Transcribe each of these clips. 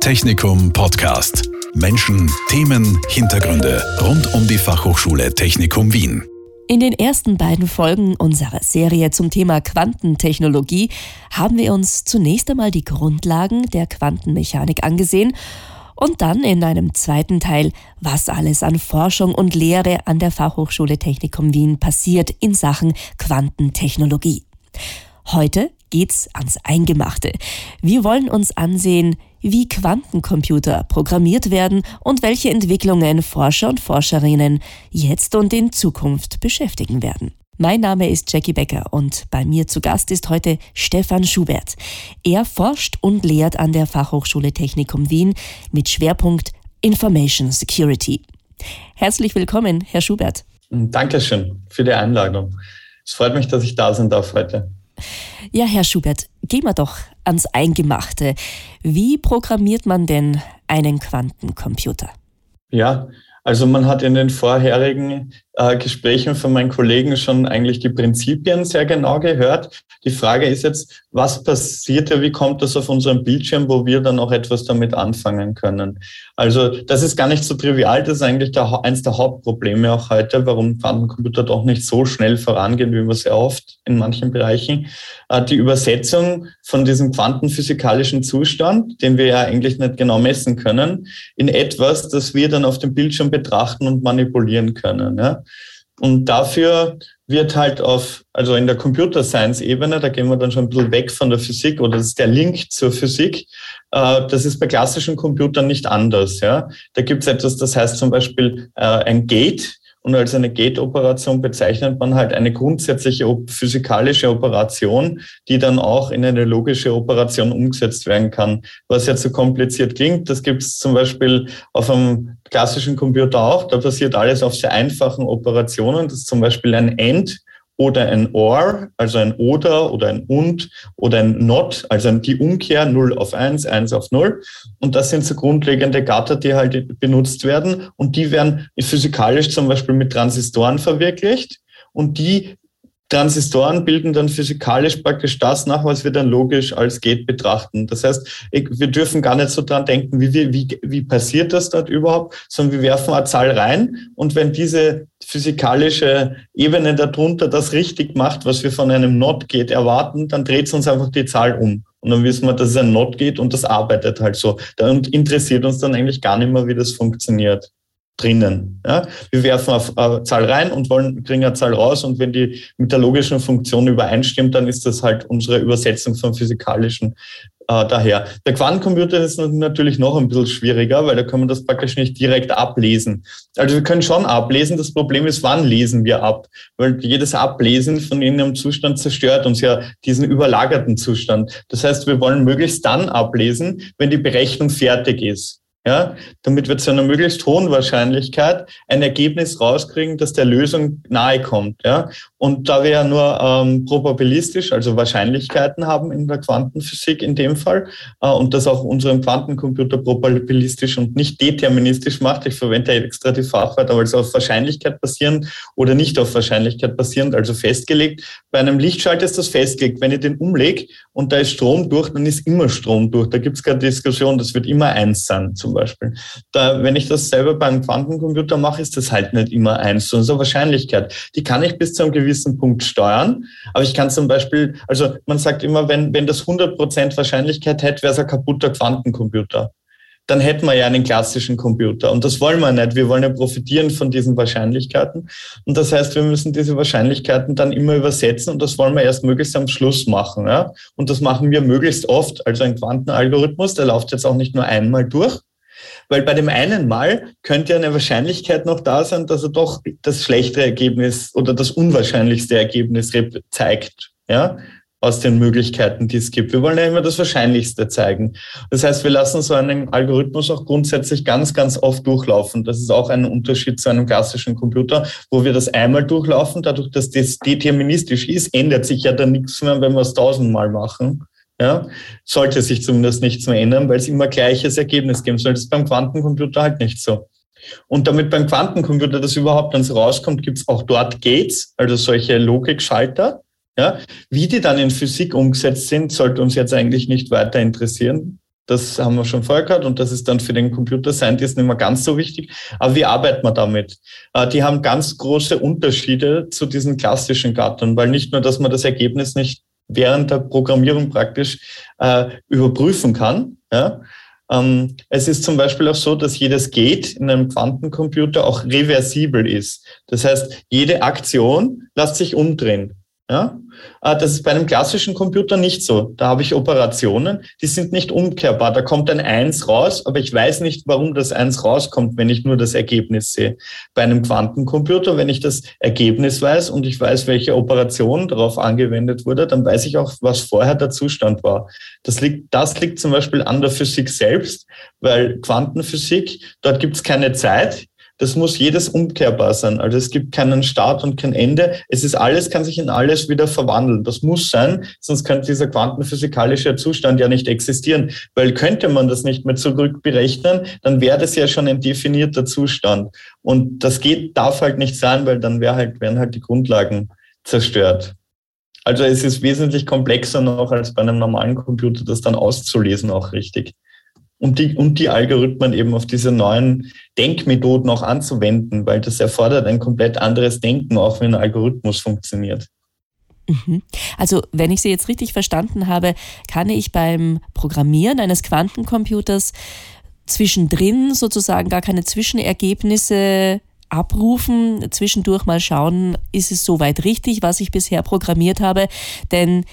Technikum Podcast. Menschen, Themen, Hintergründe rund um die Fachhochschule Technikum Wien. In den ersten beiden Folgen unserer Serie zum Thema Quantentechnologie haben wir uns zunächst einmal die Grundlagen der Quantenmechanik angesehen und dann in einem zweiten Teil, was alles an Forschung und Lehre an der Fachhochschule Technikum Wien passiert in Sachen Quantentechnologie. Heute geht's ans Eingemachte. Wir wollen uns ansehen, wie Quantencomputer programmiert werden und welche Entwicklungen Forscher und Forscherinnen jetzt und in Zukunft beschäftigen werden. Mein Name ist Jackie Becker und bei mir zu Gast ist heute Stefan Schubert. Er forscht und lehrt an der Fachhochschule Technikum Wien mit Schwerpunkt Information Security. Herzlich willkommen, Herr Schubert. Dankeschön für die Einladung. Es freut mich, dass ich da sein darf heute. Ja, Herr Schubert, gehen wir doch ans Eingemachte. Wie programmiert man denn einen Quantencomputer? Ja, also man hat in den vorherigen äh, Gesprächen von meinen Kollegen schon eigentlich die Prinzipien sehr genau gehört. Die Frage ist jetzt, was passiert ja, wie kommt das auf unserem Bildschirm, wo wir dann auch etwas damit anfangen können? Also das ist gar nicht so trivial, das ist eigentlich der, eins der Hauptprobleme auch heute, warum Quantencomputer doch nicht so schnell vorangehen, wie wir sehr oft in manchen Bereichen. Äh, die Übersetzung von diesem quantenphysikalischen Zustand, den wir ja eigentlich nicht genau messen können, in etwas, das wir dann auf dem Bildschirm betrachten und manipulieren können. Ja? Und dafür wird halt auf, also in der Computer Science Ebene, da gehen wir dann schon ein bisschen weg von der Physik oder das ist der Link zur Physik. Äh, das ist bei klassischen Computern nicht anders. Ja, da gibt es etwas, das heißt zum Beispiel äh, ein Gate. Und als eine Gate-Operation bezeichnet man halt eine grundsätzliche physikalische Operation, die dann auch in eine logische Operation umgesetzt werden kann. Was ja zu kompliziert klingt, das gibt es zum Beispiel auf einem klassischen Computer auch. Da passiert alles auf sehr einfachen Operationen. Das ist zum Beispiel ein End oder ein OR, also ein oder oder ein und oder ein not, also die Umkehr 0 auf 1, 1 auf 0. Und das sind so grundlegende Gatter, die halt benutzt werden. Und die werden physikalisch zum Beispiel mit Transistoren verwirklicht. Und die Transistoren bilden dann physikalisch praktisch das nach, was wir dann logisch als Gate betrachten. Das heißt, wir dürfen gar nicht so dran denken, wie, wie, wie passiert das dort überhaupt, sondern wir werfen eine Zahl rein und wenn diese physikalische Ebene darunter das richtig macht, was wir von einem Not-Gate erwarten, dann dreht es uns einfach die Zahl um. Und dann wissen wir, dass es ein Not geht und das arbeitet halt so. Und interessiert uns dann eigentlich gar nicht mehr, wie das funktioniert drinnen. Ja? Wir werfen eine Zahl rein und wollen, kriegen eine Zahl raus und wenn die mit der logischen Funktion übereinstimmt, dann ist das halt unsere Übersetzung vom physikalischen äh, daher. Der Quantencomputer ist natürlich noch ein bisschen schwieriger, weil da kann man das praktisch nicht direkt ablesen. Also wir können schon ablesen, das Problem ist, wann lesen wir ab? Weil jedes Ablesen von irgendeinem Zustand zerstört uns ja diesen überlagerten Zustand. Das heißt, wir wollen möglichst dann ablesen, wenn die Berechnung fertig ist ja, damit wir zu einer möglichst hohen Wahrscheinlichkeit ein Ergebnis rauskriegen, das der Lösung nahe kommt. Ja. Und da wir ja nur ähm, probabilistisch, also Wahrscheinlichkeiten haben in der Quantenphysik in dem Fall, äh, und das auch unseren Quantencomputer probabilistisch und nicht deterministisch macht, ich verwende extra die Fachwörter, es auf Wahrscheinlichkeit basieren oder nicht auf Wahrscheinlichkeit basierend, also festgelegt. Bei einem Lichtschalter ist das festgelegt. Wenn ich den umlege und da ist Strom durch, dann ist immer Strom durch. Da gibt es keine Diskussion, das wird immer eins sein. Zum zum Beispiel. Da, wenn ich das selber beim Quantencomputer mache, ist das halt nicht immer eins, sondern so Wahrscheinlichkeit. Die kann ich bis zu einem gewissen Punkt steuern, aber ich kann zum Beispiel, also man sagt immer, wenn, wenn das 100% Wahrscheinlichkeit hätte, wäre es ein kaputter Quantencomputer dann hätten wir ja einen klassischen Computer. Und das wollen wir nicht. Wir wollen ja profitieren von diesen Wahrscheinlichkeiten. Und das heißt, wir müssen diese Wahrscheinlichkeiten dann immer übersetzen und das wollen wir erst möglichst am Schluss machen. Ja? Und das machen wir möglichst oft. Also ein Quantenalgorithmus, der läuft jetzt auch nicht nur einmal durch, weil bei dem einen Mal könnte ja eine Wahrscheinlichkeit noch da sein, dass er doch das schlechtere Ergebnis oder das unwahrscheinlichste Ergebnis zeigt. Ja, aus den Möglichkeiten, die es gibt. Wir wollen ja immer das Wahrscheinlichste zeigen. Das heißt, wir lassen so einen Algorithmus auch grundsätzlich ganz, ganz oft durchlaufen. Das ist auch ein Unterschied zu einem klassischen Computer, wo wir das einmal durchlaufen. Dadurch, dass das deterministisch ist, ändert sich ja dann nichts mehr, wenn wir es tausendmal machen. Ja, sollte sich zumindest nichts mehr ändern, weil es immer gleiches Ergebnis geben soll. Das ist beim Quantencomputer halt nicht so. Und damit beim Quantencomputer das überhaupt dann so rauskommt, gibt es auch dort Gates, also solche Logikschalter. Ja, wie die dann in Physik umgesetzt sind, sollte uns jetzt eigentlich nicht weiter interessieren. Das haben wir schon vorher gehört und das ist dann für den Computer Scientist nicht mehr ganz so wichtig. Aber wie arbeitet man damit? Äh, die haben ganz große Unterschiede zu diesen klassischen Gattern, weil nicht nur, dass man das Ergebnis nicht während der Programmierung praktisch äh, überprüfen kann, ja, ähm, es ist zum Beispiel auch so, dass jedes Gate in einem Quantencomputer auch reversibel ist. Das heißt, jede Aktion lässt sich umdrehen. Ja? Äh, das ist bei einem klassischen Computer nicht so. Da habe ich Operationen, die sind nicht umkehrbar. Da kommt ein Eins raus, aber ich weiß nicht, warum das Eins rauskommt, wenn ich nur das Ergebnis sehe. Bei einem Quantencomputer, wenn ich das Ergebnis weiß und ich weiß, welche Operation darauf angewendet wurde, dann weiß ich auch, was vorher der Zustand war. Das liegt, das liegt zum Beispiel an der Physik selbst, weil Quantenphysik, dort gibt es keine Zeit. Das muss jedes umkehrbar sein. Also es gibt keinen Start und kein Ende. Es ist alles, kann sich in alles wieder verwandeln. Das muss sein, sonst könnte dieser quantenphysikalische Zustand ja nicht existieren. Weil könnte man das nicht mehr zurückberechnen, dann wäre das ja schon ein definierter Zustand. Und das geht, darf halt nicht sein, weil dann wäre halt, wären halt die Grundlagen zerstört. Also es ist wesentlich komplexer noch als bei einem normalen Computer, das dann auszulesen auch richtig und die, und die Algorithmen eben auf diese neuen Denkmethoden auch anzuwenden, weil das erfordert ein komplett anderes Denken, auch wenn ein Algorithmus funktioniert. Mhm. Also, wenn ich Sie jetzt richtig verstanden habe, kann ich beim Programmieren eines Quantencomputers zwischendrin sozusagen gar keine Zwischenergebnisse abrufen, zwischendurch mal schauen, ist es soweit richtig, was ich bisher programmiert habe, denn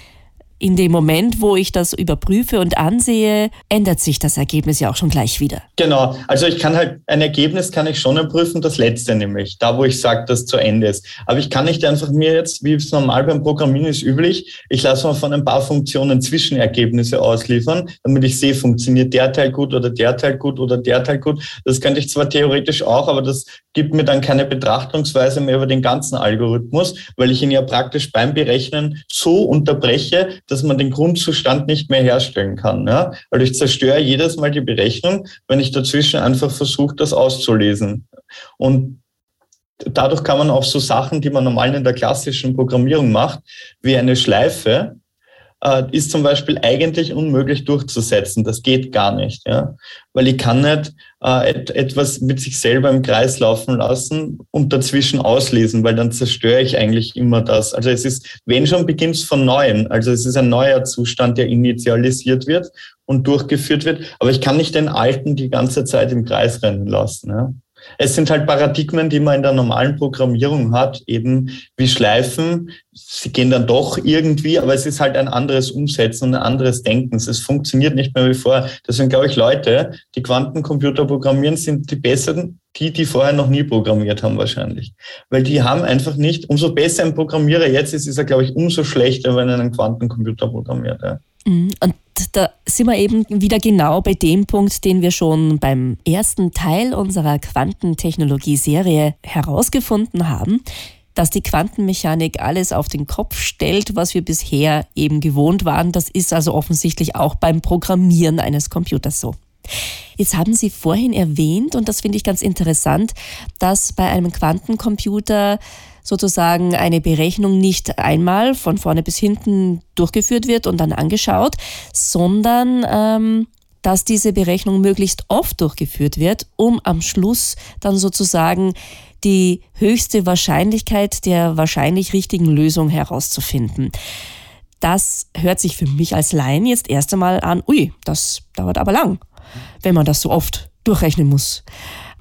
in dem Moment, wo ich das überprüfe und ansehe, ändert sich das Ergebnis ja auch schon gleich wieder. Genau. Also ich kann halt, ein Ergebnis kann ich schon überprüfen, das letzte nämlich, da wo ich sage, dass zu Ende ist. Aber ich kann nicht einfach mir jetzt, wie es normal beim Programmieren ist üblich, ich lasse mal von ein paar Funktionen Zwischenergebnisse ausliefern, damit ich sehe, funktioniert der Teil gut oder der Teil gut oder der Teil gut. Das könnte ich zwar theoretisch auch, aber das gibt mir dann keine Betrachtungsweise mehr über den ganzen Algorithmus, weil ich ihn ja praktisch beim Berechnen so unterbreche, dass man den Grundzustand nicht mehr herstellen kann. Ja? Also ich zerstöre jedes Mal die Berechnung, wenn ich dazwischen einfach versuche, das auszulesen. Und dadurch kann man auch so Sachen, die man normal in der klassischen Programmierung macht, wie eine Schleife, ist zum Beispiel eigentlich unmöglich durchzusetzen. Das geht gar nicht, ja? weil ich kann nicht äh, et etwas mit sich selber im Kreis laufen lassen und dazwischen auslesen, weil dann zerstöre ich eigentlich immer das. Also es ist, wenn schon, beginnt es von Neuem. Also es ist ein neuer Zustand, der initialisiert wird und durchgeführt wird, aber ich kann nicht den alten die ganze Zeit im Kreis rennen lassen. Ja? Es sind halt Paradigmen, die man in der normalen Programmierung hat, eben wie Schleifen. Sie gehen dann doch irgendwie, aber es ist halt ein anderes Umsetzen und ein anderes Denken. Es funktioniert nicht mehr wie vorher. Deswegen glaube ich, Leute, die Quantencomputer programmieren, sind die besseren, die, die vorher noch nie programmiert haben wahrscheinlich. Weil die haben einfach nicht, umso besser ein Programmierer jetzt ist, ist er, glaube ich, umso schlechter, wenn er einen Quantencomputer programmiert. Ja. Mhm. Und da sind wir eben wieder genau bei dem Punkt, den wir schon beim ersten Teil unserer Quantentechnologie-Serie herausgefunden haben, dass die Quantenmechanik alles auf den Kopf stellt, was wir bisher eben gewohnt waren. Das ist also offensichtlich auch beim Programmieren eines Computers so. Jetzt haben Sie vorhin erwähnt, und das finde ich ganz interessant, dass bei einem Quantencomputer sozusagen eine Berechnung nicht einmal von vorne bis hinten durchgeführt wird und dann angeschaut, sondern ähm, dass diese Berechnung möglichst oft durchgeführt wird, um am Schluss dann sozusagen die höchste Wahrscheinlichkeit der wahrscheinlich richtigen Lösung herauszufinden. Das hört sich für mich als Laien jetzt erst einmal an, ui, das dauert aber lang, wenn man das so oft durchrechnen muss.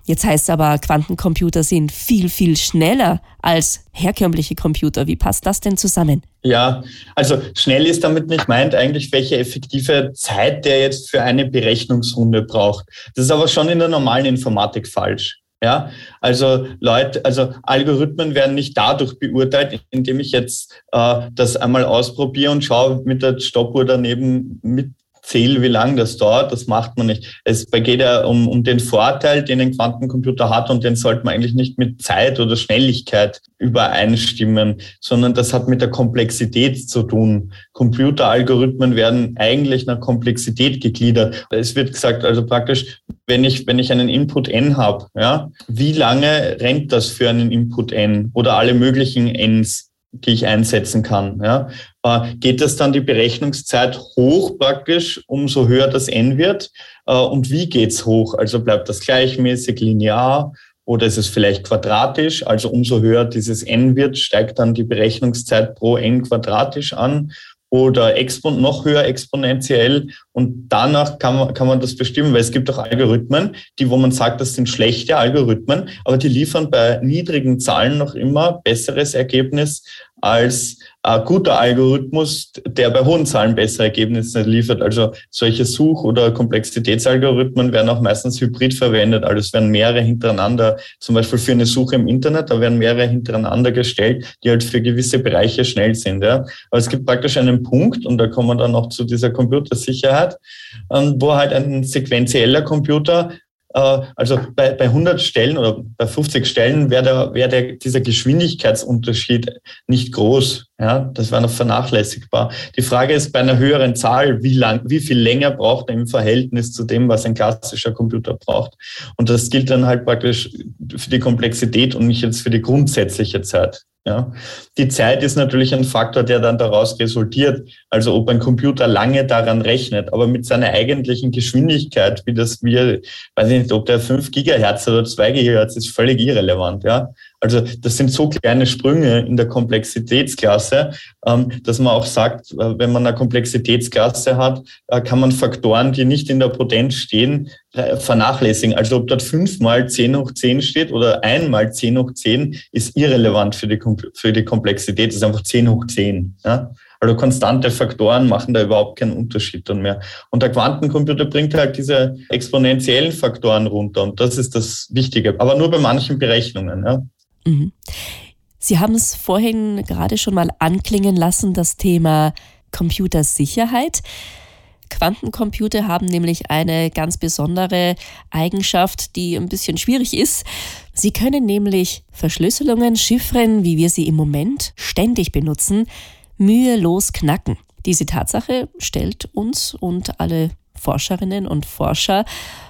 Jetzt heißt es aber, Quantencomputer sind viel, viel schneller als herkömmliche Computer. Wie passt das denn zusammen? Ja, also schnell ist damit nicht meint eigentlich, welche effektive Zeit der jetzt für eine Berechnungsrunde braucht. Das ist aber schon in der normalen Informatik falsch. Ja, also Leute, also Algorithmen werden nicht dadurch beurteilt, indem ich jetzt äh, das einmal ausprobiere und schaue mit der Stoppuhr daneben mit zähle, wie lange das dauert. Das macht man nicht. Es geht ja um, um den Vorteil, den ein Quantencomputer hat und den sollte man eigentlich nicht mit Zeit oder Schnelligkeit übereinstimmen, sondern das hat mit der Komplexität zu tun. Computeralgorithmen werden eigentlich nach Komplexität gegliedert. Es wird gesagt, also praktisch, wenn ich, wenn ich einen Input n habe, ja, wie lange rennt das für einen Input n oder alle möglichen n's? Die ich einsetzen kann. Ja. Äh, geht das dann die Berechnungszeit hoch praktisch, umso höher das n wird? Äh, und wie geht's hoch? Also bleibt das gleichmäßig, linear oder ist es vielleicht quadratisch? Also umso höher dieses n wird, steigt dann die Berechnungszeit pro n quadratisch an oder Expon noch höher exponentiell. Und danach kann man, kann man das bestimmen, weil es gibt auch Algorithmen, die, wo man sagt, das sind schlechte Algorithmen, aber die liefern bei niedrigen Zahlen noch immer besseres Ergebnis als ein guter Algorithmus, der bei hohen Zahlen bessere Ergebnisse liefert. Also solche Such- oder Komplexitätsalgorithmen werden auch meistens hybrid verwendet. Also es werden mehrere hintereinander, zum Beispiel für eine Suche im Internet, da werden mehrere hintereinander gestellt, die halt für gewisse Bereiche schnell sind. Ja. Aber es gibt praktisch einen Punkt, und da kommen wir dann noch zu dieser Computersicherheit, ähm, wo halt ein sequenzieller Computer äh, also bei, bei 100 Stellen oder bei 50 Stellen wäre der, wäre der, dieser Geschwindigkeitsunterschied nicht groß. Ja, das wäre noch vernachlässigbar. Die Frage ist bei einer höheren Zahl, wie lang, wie viel länger braucht er im Verhältnis zu dem, was ein klassischer Computer braucht. Und das gilt dann halt praktisch für die Komplexität und nicht jetzt für die grundsätzliche Zeit. Ja. Die Zeit ist natürlich ein Faktor, der dann daraus resultiert. Also ob ein Computer lange daran rechnet, aber mit seiner eigentlichen Geschwindigkeit, wie das wir, weiß ich nicht, ob der 5 Gigahertz oder 2 Gigahertz ist völlig irrelevant. Ja. Also das sind so kleine Sprünge in der Komplexitätsklasse, ähm, dass man auch sagt, äh, wenn man eine Komplexitätsklasse hat, äh, kann man Faktoren, die nicht in der Potenz stehen, äh, vernachlässigen. Also ob dort fünfmal 10 hoch 10 steht oder einmal 10 hoch 10, ist irrelevant für die, für die Komplexität. Das ist einfach 10 hoch 10. Ja? Also konstante Faktoren machen da überhaupt keinen Unterschied dann mehr. Und der Quantencomputer bringt halt diese exponentiellen Faktoren runter. Und das ist das Wichtige. Aber nur bei manchen Berechnungen. Ja? Mhm. Sie haben es vorhin gerade schon mal anklingen lassen, das Thema Computersicherheit. Quantencomputer haben nämlich eine ganz besondere Eigenschaft, die ein bisschen schwierig ist. Sie können nämlich Verschlüsselungen, Chiffren, wie wir sie im Moment ständig benutzen, mühelos knacken. Diese Tatsache stellt uns und alle Forscherinnen und Forscher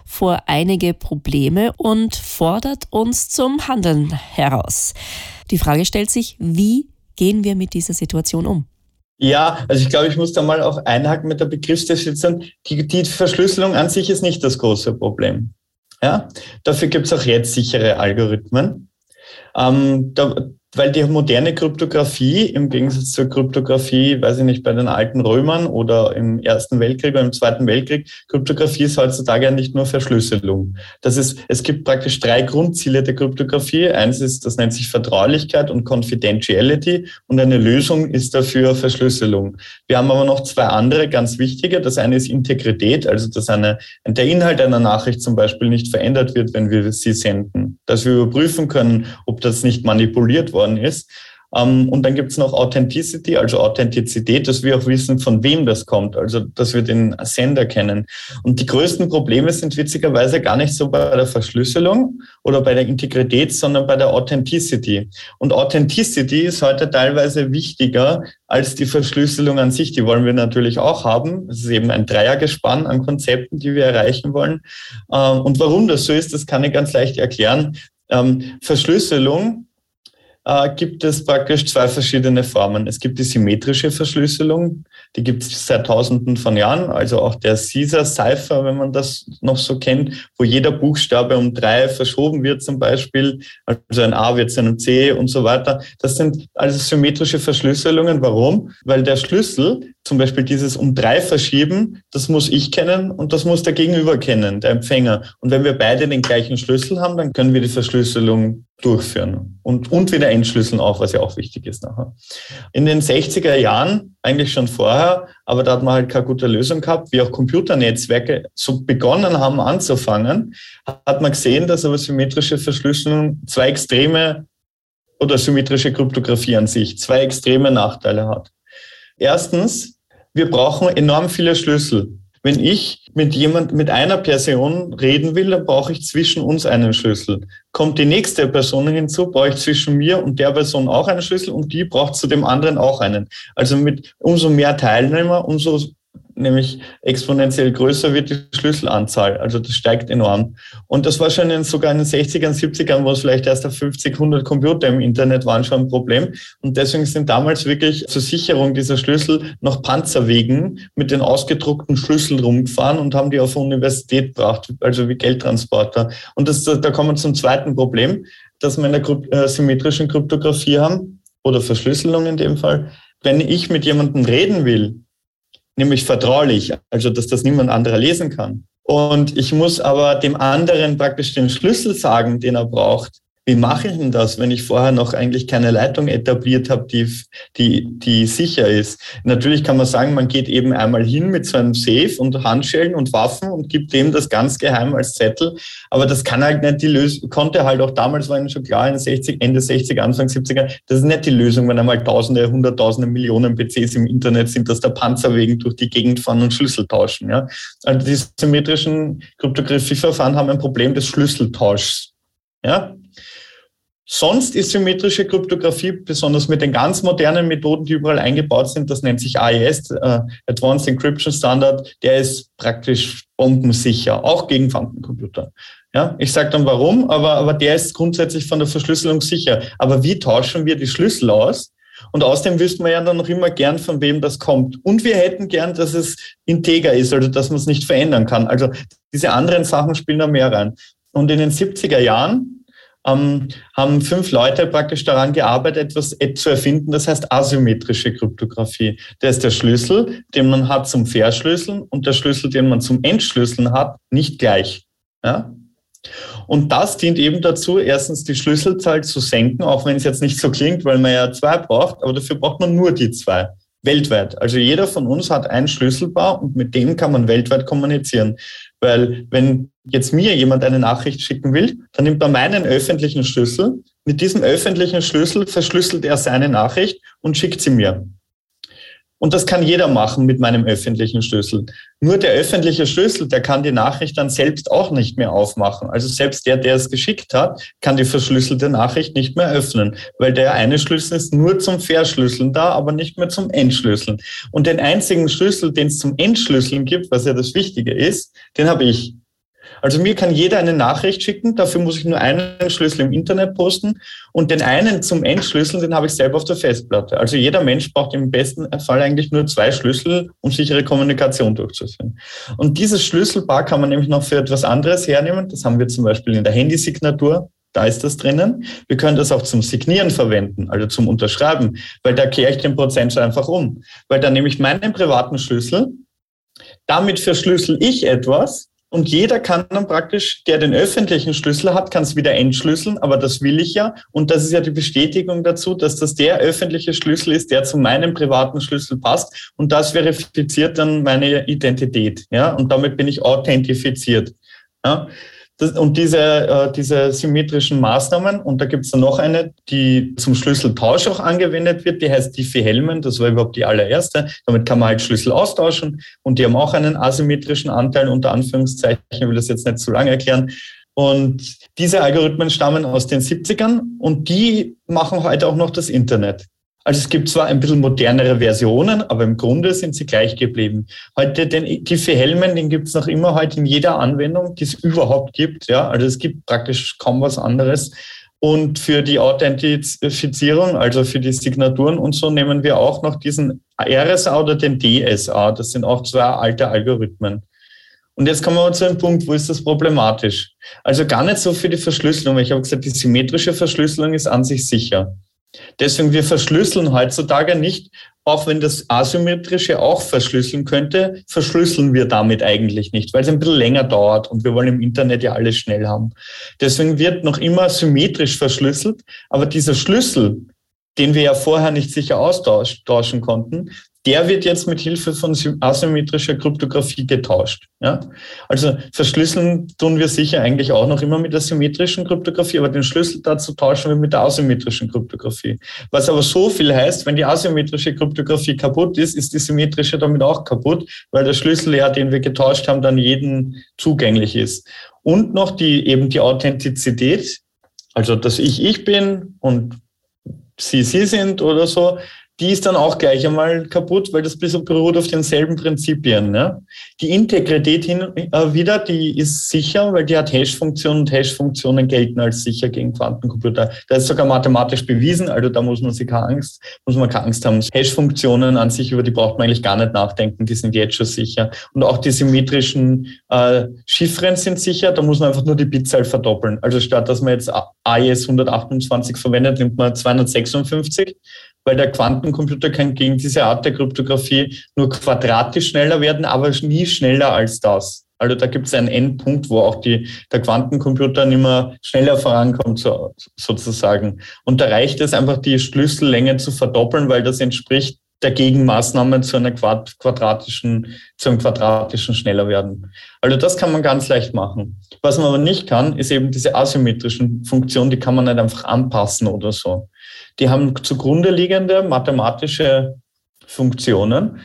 vor einige Probleme und fordert uns zum Handeln heraus. Die Frage stellt sich, wie gehen wir mit dieser Situation um? Ja, also ich glaube, ich muss da mal auch einhaken mit der Begriffsdefinition. Die, die Verschlüsselung an sich ist nicht das große Problem. Ja, dafür gibt es auch jetzt sichere Algorithmen. Ähm, da, weil die moderne Kryptographie im Gegensatz zur Kryptographie, weiß ich nicht, bei den alten Römern oder im Ersten Weltkrieg oder im Zweiten Weltkrieg, Kryptographie ist heutzutage nicht nur Verschlüsselung. Das ist, es gibt praktisch drei Grundziele der Kryptographie. Eins ist, das nennt sich Vertraulichkeit und Confidentiality und eine Lösung ist dafür Verschlüsselung. Wir haben aber noch zwei andere ganz wichtige. Das eine ist Integrität, also dass eine, der Inhalt einer Nachricht zum Beispiel nicht verändert wird, wenn wir sie senden. Dass wir überprüfen können, ob das nicht manipuliert worden ist. Ähm, und dann gibt es noch Authenticity, also Authentizität, dass wir auch wissen, von wem das kommt, also dass wir den Sender kennen. Und die größten Probleme sind witzigerweise gar nicht so bei der Verschlüsselung oder bei der Integrität, sondern bei der Authenticity. Und Authenticity ist heute teilweise wichtiger als die Verschlüsselung an sich. Die wollen wir natürlich auch haben. Es ist eben ein Dreiergespann an Konzepten, die wir erreichen wollen. Ähm, und warum das so ist, das kann ich ganz leicht erklären. Ähm, Verschlüsselung äh, gibt es praktisch zwei verschiedene Formen. Es gibt die symmetrische Verschlüsselung, die gibt es seit Tausenden von Jahren, also auch der Caesar-Cipher, wenn man das noch so kennt, wo jeder Buchstabe um drei verschoben wird zum Beispiel, also ein A wird zu einem C und so weiter. Das sind also symmetrische Verschlüsselungen. Warum? Weil der Schlüssel, zum Beispiel dieses um drei verschieben, das muss ich kennen und das muss der Gegenüber kennen, der Empfänger. Und wenn wir beide den gleichen Schlüssel haben, dann können wir die Verschlüsselung durchführen und, und wieder entschlüsseln auch, was ja auch wichtig ist nachher. In den 60er Jahren, eigentlich schon vorher, aber da hat man halt keine gute Lösung gehabt, wie auch Computernetzwerke so begonnen haben anzufangen, hat man gesehen, dass aber symmetrische Verschlüsselung zwei extreme oder symmetrische Kryptographie an sich zwei extreme Nachteile hat. Erstens, wir brauchen enorm viele Schlüssel. Wenn ich mit jemand, mit einer Person reden will, dann brauche ich zwischen uns einen Schlüssel. Kommt die nächste Person hinzu, brauche ich zwischen mir und der Person auch einen Schlüssel und die braucht zu dem anderen auch einen. Also mit umso mehr Teilnehmer, umso nämlich exponentiell größer wird die Schlüsselanzahl. Also das steigt enorm. Und das war schon in, sogar in den 60ern, 70ern, wo es vielleicht erst auf 50, 100 Computer im Internet waren, schon ein Problem. Und deswegen sind damals wirklich zur Sicherung dieser Schlüssel noch Panzerwegen mit den ausgedruckten Schlüsseln rumgefahren und haben die auf Universität gebracht, also wie Geldtransporter. Und das, da kommen wir zum zweiten Problem, dass wir in der äh, symmetrischen Kryptographie haben, oder Verschlüsselung in dem Fall. Wenn ich mit jemandem reden will, nämlich vertraulich, also dass das niemand anderer lesen kann. Und ich muss aber dem anderen praktisch den Schlüssel sagen, den er braucht. Wie mache ich denn das, wenn ich vorher noch eigentlich keine Leitung etabliert habe, die, die, die sicher ist? Natürlich kann man sagen, man geht eben einmal hin mit so einem Safe und Handschellen und Waffen und gibt dem das ganz geheim als Zettel. Aber das kann halt nicht die Lösung, konnte halt auch damals, war ihnen schon klar, in 60, Ende 60, Anfang 70er, das ist nicht die Lösung, wenn einmal Tausende, Hunderttausende, Millionen PCs im Internet sind, dass der Panzerwegen durch die Gegend fahren und Schlüssel tauschen. Ja? Also die symmetrischen Kryptographieverfahren haben ein Problem des Schlüsseltauschs. Ja, Sonst ist symmetrische Kryptographie, besonders mit den ganz modernen Methoden, die überall eingebaut sind, das nennt sich AES, äh, Advanced Encryption Standard, der ist praktisch bombensicher, auch gegen Quantencomputer. Ja, ich sage dann warum, aber, aber der ist grundsätzlich von der Verschlüsselung sicher. Aber wie tauschen wir die Schlüssel aus? Und außerdem wüssten wir ja dann noch immer gern, von wem das kommt. Und wir hätten gern, dass es integer ist, also dass man es nicht verändern kann. Also diese anderen Sachen spielen da mehr rein. Und in den 70er Jahren ähm, haben fünf Leute praktisch daran gearbeitet, etwas zu erfinden, das heißt asymmetrische Kryptographie. Der ist der Schlüssel, den man hat zum Verschlüsseln und der Schlüssel, den man zum Entschlüsseln hat, nicht gleich. Ja? Und das dient eben dazu, erstens die Schlüsselzahl zu senken, auch wenn es jetzt nicht so klingt, weil man ja zwei braucht, aber dafür braucht man nur die zwei weltweit. Also jeder von uns hat ein Schlüsselpaar und mit dem kann man weltweit kommunizieren. Weil wenn jetzt mir jemand eine Nachricht schicken will, dann nimmt er meinen öffentlichen Schlüssel. Mit diesem öffentlichen Schlüssel verschlüsselt er seine Nachricht und schickt sie mir. Und das kann jeder machen mit meinem öffentlichen Schlüssel. Nur der öffentliche Schlüssel, der kann die Nachricht dann selbst auch nicht mehr aufmachen. Also selbst der, der es geschickt hat, kann die verschlüsselte Nachricht nicht mehr öffnen, weil der eine Schlüssel ist nur zum Verschlüsseln da, aber nicht mehr zum Entschlüsseln. Und den einzigen Schlüssel, den es zum Entschlüsseln gibt, was ja das Wichtige ist, den habe ich. Also mir kann jeder eine Nachricht schicken, dafür muss ich nur einen Schlüssel im Internet posten und den einen zum Entschlüsseln, den habe ich selber auf der Festplatte. Also jeder Mensch braucht im besten Fall eigentlich nur zwei Schlüssel, um sichere Kommunikation durchzuführen. Und dieses Schlüsselpaar kann man nämlich noch für etwas anderes hernehmen. Das haben wir zum Beispiel in der Handysignatur. Da ist das drinnen. Wir können das auch zum Signieren verwenden, also zum Unterschreiben, weil da kehre ich den Prozent so einfach um. Weil dann nehme ich meinen privaten Schlüssel, damit verschlüssel ich etwas und jeder kann dann praktisch, der den öffentlichen Schlüssel hat, kann es wieder entschlüsseln, aber das will ich ja. Und das ist ja die Bestätigung dazu, dass das der öffentliche Schlüssel ist, der zu meinem privaten Schlüssel passt. Und das verifiziert dann meine Identität. Ja, und damit bin ich authentifiziert. Ja. Das, und diese, äh, diese symmetrischen Maßnahmen, und da gibt es dann noch eine, die zum Schlüsseltausch auch angewendet wird, die heißt Diffie-Hellman, das war überhaupt die allererste. Damit kann man halt Schlüssel austauschen und die haben auch einen asymmetrischen Anteil, unter Anführungszeichen, ich will das jetzt nicht zu lange erklären. Und diese Algorithmen stammen aus den 70ern und die machen heute auch noch das Internet. Also es gibt zwar ein bisschen modernere Versionen, aber im Grunde sind sie gleich geblieben. Heute den Diffie-Hellman, den gibt es noch immer heute in jeder Anwendung, die es überhaupt gibt. Ja, also es gibt praktisch kaum was anderes. Und für die Authentifizierung, also für die Signaturen und so, nehmen wir auch noch diesen RSA oder den DSA. Das sind auch zwei alte Algorithmen. Und jetzt kommen wir zu einem Punkt, wo ist das problematisch? Also gar nicht so für die Verschlüsselung. Ich habe gesagt, die symmetrische Verschlüsselung ist an sich sicher. Deswegen, wir verschlüsseln heutzutage nicht, auch wenn das Asymmetrische auch verschlüsseln könnte, verschlüsseln wir damit eigentlich nicht, weil es ein bisschen länger dauert und wir wollen im Internet ja alles schnell haben. Deswegen wird noch immer symmetrisch verschlüsselt, aber dieser Schlüssel, den wir ja vorher nicht sicher austauschen konnten, der wird jetzt mit Hilfe von asymmetrischer Kryptographie getauscht. Ja? Also verschlüsseln tun wir sicher eigentlich auch noch immer mit der symmetrischen Kryptographie, aber den Schlüssel dazu tauschen wir mit der asymmetrischen Kryptographie. Was aber so viel heißt, wenn die asymmetrische Kryptographie kaputt ist, ist die symmetrische damit auch kaputt, weil der Schlüssel ja, den wir getauscht haben, dann jedem zugänglich ist. Und noch die, eben die Authentizität, also dass ich ich bin und Sie Sie sind oder so, die ist dann auch gleich einmal kaputt, weil das beruht auf denselben Prinzipien. Ne? Die Integrität hin äh, wieder, die ist sicher, weil die hat Hash-Funktionen und Hash-Funktionen gelten als sicher gegen Quantencomputer. Da ist sogar mathematisch bewiesen, also da muss man sich keine Angst, muss man keine Angst haben. Hash-Funktionen an sich, über die braucht man eigentlich gar nicht nachdenken, die sind jetzt schon sicher. Und auch die symmetrischen äh, Chiffren sind sicher, da muss man einfach nur die Bitzahl verdoppeln. Also statt dass man jetzt AES 128 verwendet, nimmt man 256 weil der Quantencomputer kann gegen diese Art der Kryptographie nur quadratisch schneller werden, aber nie schneller als das. Also da gibt es einen Endpunkt, wo auch die, der Quantencomputer nicht mehr schneller vorankommt, so, sozusagen. Und da reicht es einfach, die Schlüssellänge zu verdoppeln, weil das entspricht der Gegenmaßnahme zu einer quadratischen, zu einem quadratischen schneller werden. Also das kann man ganz leicht machen. Was man aber nicht kann, ist eben diese asymmetrischen Funktionen, die kann man nicht einfach anpassen oder so. Die haben zugrunde liegende mathematische Funktionen.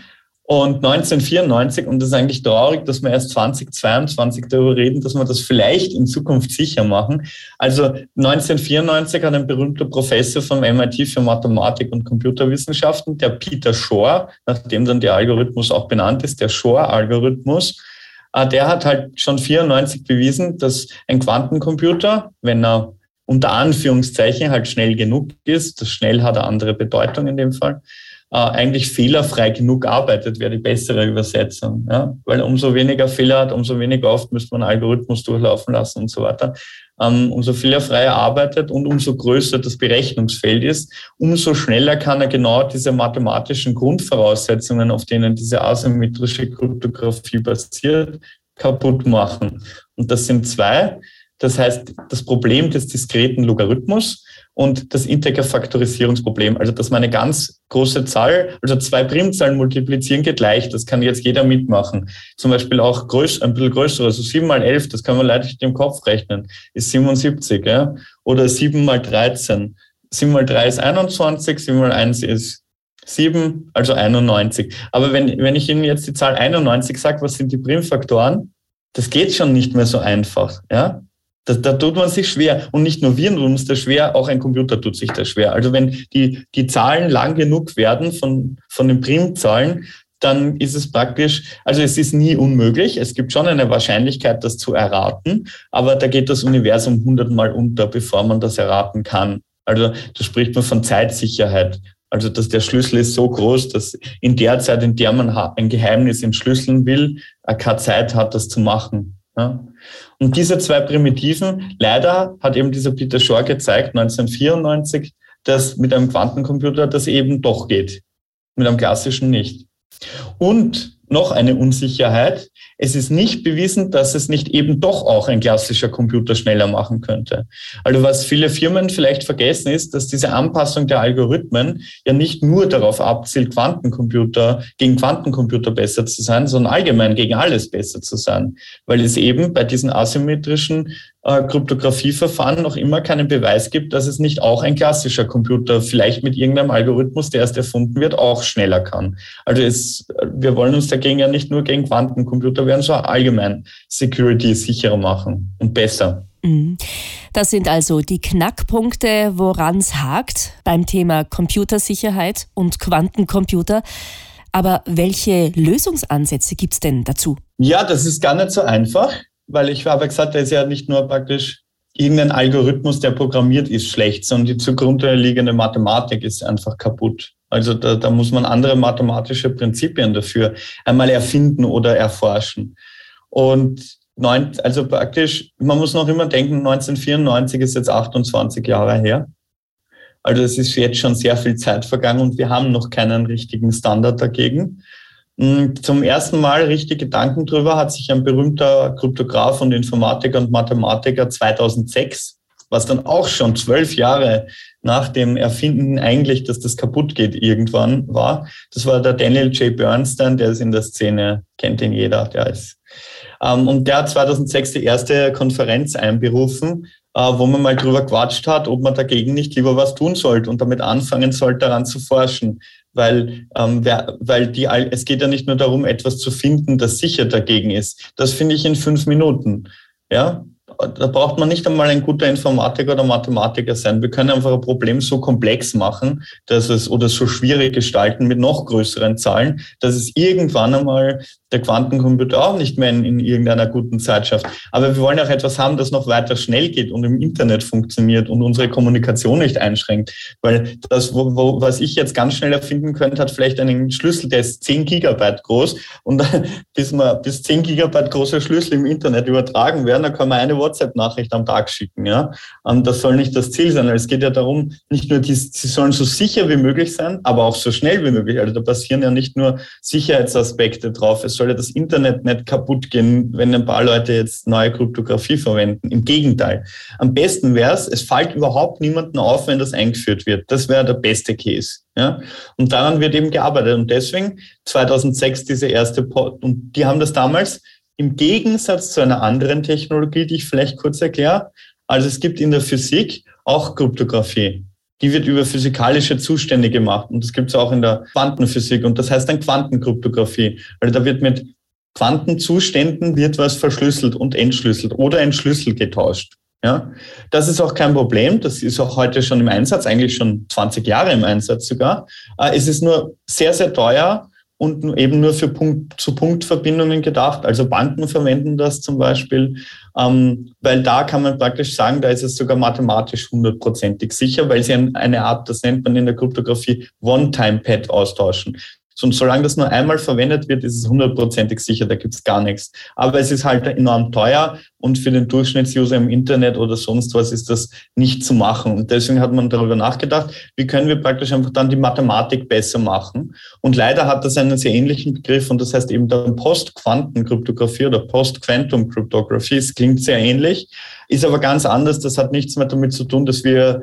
Und 1994, und das ist eigentlich traurig, dass wir erst 2022 darüber reden, dass wir das vielleicht in Zukunft sicher machen. Also 1994 hat ein berühmter Professor vom MIT für Mathematik und Computerwissenschaften, der Peter Shor, nachdem dann der Algorithmus auch benannt ist, der Shor-Algorithmus, äh, der hat halt schon 94 bewiesen, dass ein Quantencomputer, wenn er unter Anführungszeichen halt schnell genug ist, das schnell hat eine andere Bedeutung in dem Fall, äh, eigentlich fehlerfrei genug arbeitet, wäre die bessere Übersetzung. Ja? Weil umso weniger Fehler hat, umso weniger oft müsste man Algorithmus durchlaufen lassen und so weiter. Ähm, umso fehlerfrei er arbeitet und umso größer das Berechnungsfeld ist, umso schneller kann er genau diese mathematischen Grundvoraussetzungen, auf denen diese asymmetrische Kryptographie basiert, kaputt machen. Und das sind zwei. Das heißt, das Problem des diskreten Logarithmus und das Integerfaktorisierungsproblem, also dass man eine ganz große Zahl, also zwei Primzahlen multiplizieren geht leicht, das kann jetzt jeder mitmachen. Zum Beispiel auch größ, ein bisschen größer, also 7 mal 11, das kann man leicht im Kopf rechnen, ist 77, ja? oder 7 mal 13. 7 mal 3 ist 21, 7 mal 1 ist 7, also 91. Aber wenn, wenn ich Ihnen jetzt die Zahl 91 sage, was sind die Primfaktoren? Das geht schon nicht mehr so einfach. Ja? Da, da tut man sich schwer. Und nicht nur wir tun uns das schwer, auch ein Computer tut sich das schwer. Also wenn die, die Zahlen lang genug werden von, von den Primzahlen, dann ist es praktisch, also es ist nie unmöglich. Es gibt schon eine Wahrscheinlichkeit, das zu erraten, aber da geht das Universum hundertmal unter, bevor man das erraten kann. Also da spricht man von Zeitsicherheit. Also dass der Schlüssel ist so groß, dass in der Zeit, in der man ein Geheimnis entschlüsseln will, er keine Zeit hat, das zu machen. Ja. Und diese zwei Primitiven, leider hat eben dieser Peter Shor gezeigt, 1994, dass mit einem Quantencomputer das eben doch geht. Mit einem klassischen nicht. Und noch eine Unsicherheit. Es ist nicht bewiesen, dass es nicht eben doch auch ein klassischer Computer schneller machen könnte. Also was viele Firmen vielleicht vergessen ist, dass diese Anpassung der Algorithmen ja nicht nur darauf abzielt, Quantencomputer gegen Quantencomputer besser zu sein, sondern allgemein gegen alles besser zu sein, weil es eben bei diesen asymmetrischen äh, Kryptografieverfahren noch immer keinen Beweis gibt, dass es nicht auch ein klassischer Computer vielleicht mit irgendeinem Algorithmus, der erst erfunden wird, auch schneller kann. Also es, wir wollen uns dagegen ja nicht nur gegen Quantencomputer werden, sondern allgemein Security sicherer machen und besser. Mhm. Das sind also die Knackpunkte, woran es hakt beim Thema Computersicherheit und Quantencomputer. Aber welche Lösungsansätze gibt es denn dazu? Ja, das ist gar nicht so einfach weil ich habe gesagt, da ist ja nicht nur praktisch irgendein Algorithmus, der programmiert ist, schlecht, sondern die zugrunde liegende Mathematik ist einfach kaputt. Also da, da muss man andere mathematische Prinzipien dafür einmal erfinden oder erforschen. Und neun, also praktisch, man muss noch immer denken, 1994 ist jetzt 28 Jahre her. Also es ist jetzt schon sehr viel Zeit vergangen und wir haben noch keinen richtigen Standard dagegen. Hm, zum ersten Mal richtig Gedanken drüber hat sich ein berühmter Kryptograph und Informatiker und Mathematiker 2006, was dann auch schon zwölf Jahre nach dem Erfinden eigentlich, dass das kaputt geht irgendwann war. Das war der Daniel J. Bernstein, der ist in der Szene, kennt ihn jeder, der ist. Ähm, und der hat 2006 die erste Konferenz einberufen, äh, wo man mal drüber quatscht hat, ob man dagegen nicht lieber was tun sollte und damit anfangen sollte, daran zu forschen weil, ähm, wer, weil die, es geht ja nicht nur darum, etwas zu finden, das sicher dagegen ist. Das finde ich in fünf Minuten. Ja, da braucht man nicht einmal ein guter Informatiker oder Mathematiker sein. Wir können einfach ein Problem so komplex machen, dass es oder so schwierig gestalten mit noch größeren Zahlen, dass es irgendwann einmal der Quantencomputer auch nicht mehr in, in, irgendeiner guten Zeit schafft. Aber wir wollen auch etwas haben, das noch weiter schnell geht und im Internet funktioniert und unsere Kommunikation nicht einschränkt. Weil das, wo, wo, was ich jetzt ganz schnell erfinden könnte, hat vielleicht einen Schlüssel, der ist 10 Gigabyte groß und bis, man, bis 10 Gigabyte große Schlüssel im Internet übertragen werden, dann kann man eine WhatsApp-Nachricht am Tag schicken. Ja? Und das soll nicht das Ziel sein. Es geht ja darum, nicht nur, die, sie sollen so sicher wie möglich sein, aber auch so schnell wie möglich. Also da passieren ja nicht nur Sicherheitsaspekte drauf. Es soll ja das Internet nicht kaputt gehen, wenn ein paar Leute jetzt neue Kryptographie verwenden. Im Gegenteil. Am besten wäre es, es fällt überhaupt niemanden auf, wenn das eingeführt wird. Das wäre der beste Case. Ja? Und daran wird eben gearbeitet. Und deswegen 2006 diese erste, Pod und die haben das damals im Gegensatz zu einer anderen Technologie, die ich vielleicht kurz erkläre. Also es gibt in der Physik auch Kryptographie die wird über physikalische Zustände gemacht. Und das gibt es auch in der Quantenphysik. Und das heißt dann Quantenkryptographie. Weil da wird mit Quantenzuständen wird was verschlüsselt und entschlüsselt oder ein Schlüssel getauscht. Ja, das ist auch kein Problem. Das ist auch heute schon im Einsatz, eigentlich schon 20 Jahre im Einsatz sogar. Äh, es ist nur sehr, sehr teuer und eben nur für Punkt-zu-Punkt-Verbindungen gedacht. Also Banken verwenden das zum Beispiel, ähm, weil da kann man praktisch sagen, da ist es sogar mathematisch hundertprozentig sicher, weil sie eine Art, das nennt man in der Kryptographie, One-Time-Pad austauschen. Und solange das nur einmal verwendet wird, ist es hundertprozentig sicher, da gibt es gar nichts. Aber es ist halt enorm teuer und für den Durchschnittsuser im Internet oder sonst was ist das nicht zu machen. Und deswegen hat man darüber nachgedacht, wie können wir praktisch einfach dann die Mathematik besser machen. Und leider hat das einen sehr ähnlichen Begriff und das heißt eben dann Post-Quantenkryptographie oder Post-Quantum-Cryptographie. Es klingt sehr ähnlich, ist aber ganz anders. Das hat nichts mehr damit zu tun, dass wir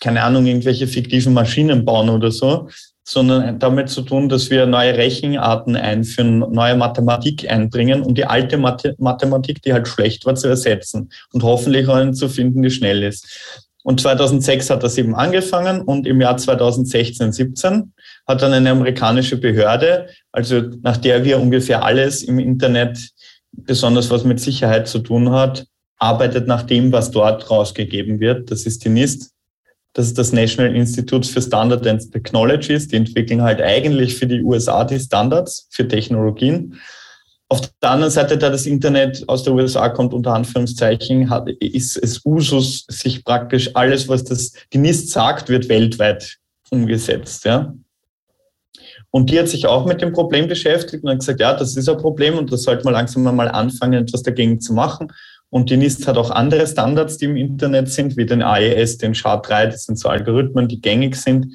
keine Ahnung, irgendwelche fiktiven Maschinen bauen oder so, sondern damit zu tun, dass wir neue Rechenarten einführen, neue Mathematik einbringen, um die alte Mathematik, die halt schlecht war, zu ersetzen und hoffentlich auch eine zu finden, die schnell ist. Und 2006 hat das eben angefangen und im Jahr 2016, 17 hat dann eine amerikanische Behörde, also nach der wir ungefähr alles im Internet, besonders was mit Sicherheit zu tun hat, arbeitet nach dem, was dort rausgegeben wird. Das ist die NIST, das ist das National Institute for Standard and Technologies. Die entwickeln halt eigentlich für die USA die Standards für Technologien. Auf der anderen Seite, da das Internet aus der USA kommt, unter Anführungszeichen, hat, ist es Usus, sich praktisch alles, was das, die NIST sagt, wird weltweit umgesetzt. Ja? Und die hat sich auch mit dem Problem beschäftigt und hat gesagt, ja, das ist ein Problem und das sollte man langsam mal anfangen, etwas dagegen zu machen. Und die NIST hat auch andere Standards, die im Internet sind, wie den AES, den SHA-3, das sind so Algorithmen, die gängig sind,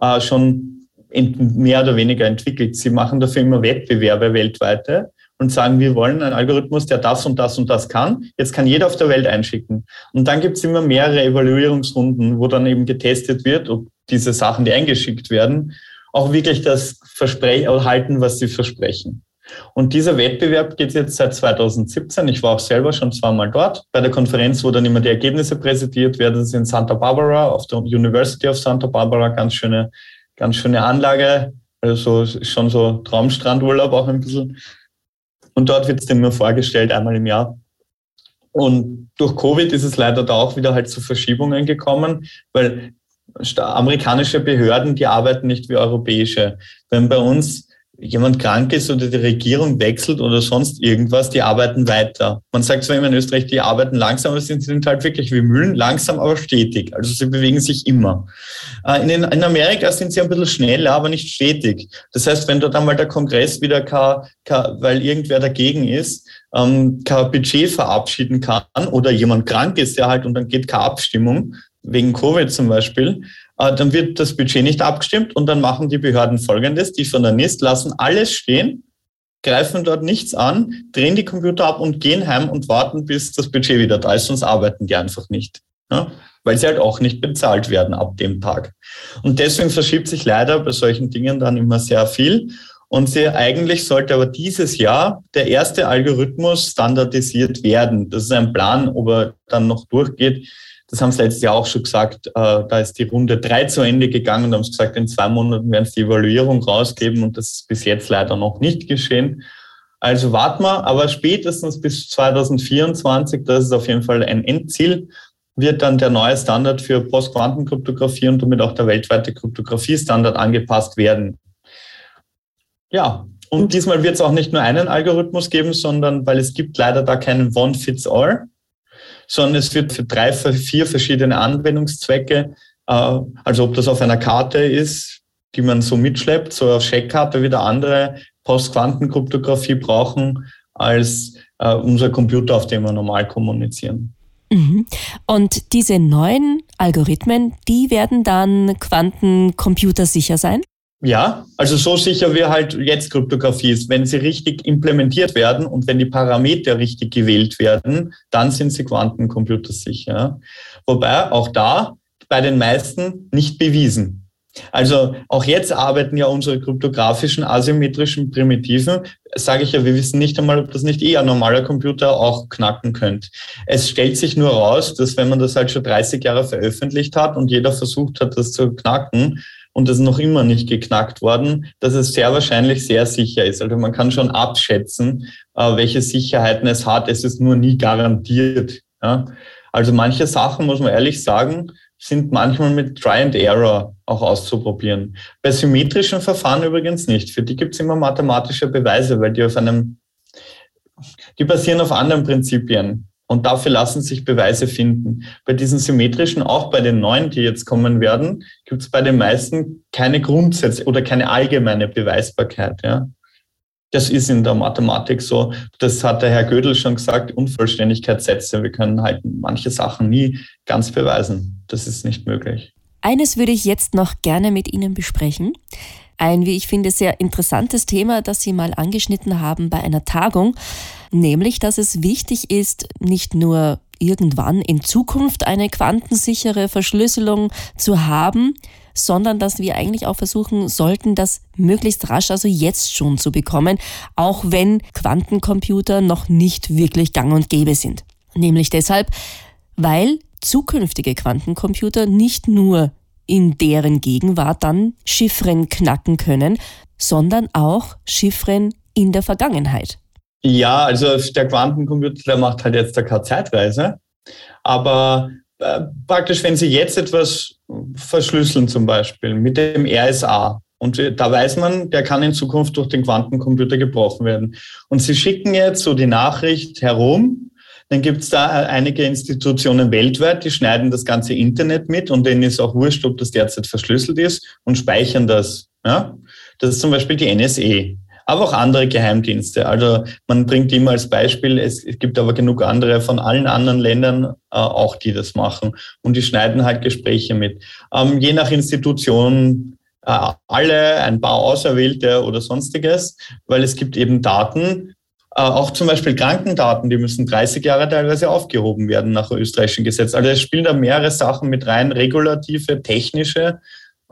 äh, schon mehr oder weniger entwickelt. Sie machen dafür immer Wettbewerbe weltweite und sagen, wir wollen einen Algorithmus, der das und das und das kann. Jetzt kann jeder auf der Welt einschicken. Und dann gibt es immer mehrere Evaluierungsrunden, wo dann eben getestet wird, ob diese Sachen, die eingeschickt werden, auch wirklich das Versprechen halten, was sie versprechen. Und dieser Wettbewerb geht jetzt seit 2017. Ich war auch selber schon zweimal dort. Bei der Konferenz, wo dann immer die Ergebnisse präsentiert werden, ist in Santa Barbara, auf der University of Santa Barbara. Ganz schöne, ganz schöne Anlage. Also schon so Traumstrandurlaub auch ein bisschen. Und dort wird es dann nur vorgestellt, einmal im Jahr. Und durch Covid ist es leider da auch wieder halt zu Verschiebungen gekommen, weil amerikanische Behörden, die arbeiten nicht wie europäische. Wenn bei uns jemand krank ist oder die Regierung wechselt oder sonst irgendwas, die arbeiten weiter. Man sagt zwar immer in Österreich, die arbeiten langsam, aber sie sind halt wirklich wie Mühlen, langsam, aber stetig. Also sie bewegen sich immer. Äh, in, in Amerika sind sie ein bisschen schneller, aber nicht stetig. Das heißt, wenn dort einmal der Kongress wieder, kann, kann, weil irgendwer dagegen ist, ähm, kein Budget verabschieden kann oder jemand krank ist, der halt und dann geht keine Abstimmung, wegen Covid zum Beispiel, dann wird das Budget nicht abgestimmt und dann machen die Behörden Folgendes. Die von der NIST lassen alles stehen, greifen dort nichts an, drehen die Computer ab und gehen heim und warten, bis das Budget wieder da ist, sonst arbeiten die einfach nicht. Ja? Weil sie halt auch nicht bezahlt werden ab dem Tag. Und deswegen verschiebt sich leider bei solchen Dingen dann immer sehr viel. Und sehr, eigentlich sollte aber dieses Jahr der erste Algorithmus standardisiert werden. Das ist ein Plan, ob er dann noch durchgeht das haben sie letztes Jahr auch schon gesagt, äh, da ist die Runde drei zu Ende gegangen und haben gesagt, in zwei Monaten werden sie die Evaluierung rausgeben und das ist bis jetzt leider noch nicht geschehen. Also warten wir, aber spätestens bis 2024, das ist auf jeden Fall ein Endziel, wird dann der neue Standard für Postquantenkryptographie und damit auch der weltweite Kryptographie-Standard angepasst werden. Ja, und diesmal wird es auch nicht nur einen Algorithmus geben, sondern weil es gibt leider da keinen One-Fits-All, sondern es wird für drei, vier verschiedene Anwendungszwecke, äh, also ob das auf einer Karte ist, die man so mitschleppt, so auf Scheckkarte wieder andere Postquantenkryptographie brauchen als äh, unser Computer, auf dem wir normal kommunizieren. Mhm. Und diese neuen Algorithmen, die werden dann quantencomputersicher sein? Ja, also so sicher wie halt jetzt Kryptographie ist. Wenn sie richtig implementiert werden und wenn die Parameter richtig gewählt werden, dann sind sie quantencomputersicher. Wobei auch da bei den meisten nicht bewiesen. Also auch jetzt arbeiten ja unsere kryptografischen asymmetrischen Primitiven. Sage ich ja, wir wissen nicht einmal, ob das nicht eher ein normaler Computer auch knacken könnte. Es stellt sich nur raus, dass wenn man das halt schon 30 Jahre veröffentlicht hat und jeder versucht hat, das zu knacken und das noch immer nicht geknackt worden, dass es sehr wahrscheinlich sehr sicher ist. Also man kann schon abschätzen, äh, welche Sicherheiten es hat. Es ist nur nie garantiert. Also manche Sachen, muss man ehrlich sagen, sind manchmal mit Try and Error auch auszuprobieren. Bei symmetrischen Verfahren übrigens nicht. Für die gibt es immer mathematische Beweise, weil die auf einem, die basieren auf anderen Prinzipien. Und dafür lassen sich Beweise finden. Bei diesen symmetrischen, auch bei den neuen, die jetzt kommen werden, gibt es bei den meisten keine Grundsätze oder keine allgemeine Beweisbarkeit. Ja. Das ist in der Mathematik so. Das hat der Herr Gödel schon gesagt, Unvollständigkeitssätze. Wir können halt manche Sachen nie ganz beweisen. Das ist nicht möglich. Eines würde ich jetzt noch gerne mit Ihnen besprechen. Ein, wie ich finde, sehr interessantes Thema, das Sie mal angeschnitten haben bei einer Tagung, nämlich, dass es wichtig ist, nicht nur irgendwann in Zukunft eine quantensichere Verschlüsselung zu haben, sondern dass wir eigentlich auch versuchen sollten, das möglichst rasch, also jetzt schon zu bekommen, auch wenn Quantencomputer noch nicht wirklich gang und gäbe sind. Nämlich deshalb, weil zukünftige Quantencomputer nicht nur in deren Gegenwart dann Chiffren knacken können, sondern auch Chiffren in der Vergangenheit. Ja, also der Quantencomputer, der macht halt jetzt keine Zeitreise. Aber äh, praktisch, wenn Sie jetzt etwas verschlüsseln zum Beispiel mit dem RSA, und da weiß man, der kann in Zukunft durch den Quantencomputer gebrochen werden. Und Sie schicken jetzt so die Nachricht herum, dann gibt es da einige Institutionen weltweit, die schneiden das ganze Internet mit und denen ist auch wurscht, ob das derzeit verschlüsselt ist und speichern das. Ja? Das ist zum Beispiel die NSE aber auch andere Geheimdienste. Also man bringt immer als Beispiel, es gibt aber genug andere von allen anderen Ländern äh, auch, die das machen. Und die schneiden halt Gespräche mit. Ähm, je nach Institution äh, alle, ein paar Auserwählte oder sonstiges, weil es gibt eben Daten, äh, auch zum Beispiel Krankendaten, die müssen 30 Jahre teilweise aufgehoben werden nach österreichischen Gesetz. Also es spielen da mehrere Sachen mit rein, regulative, technische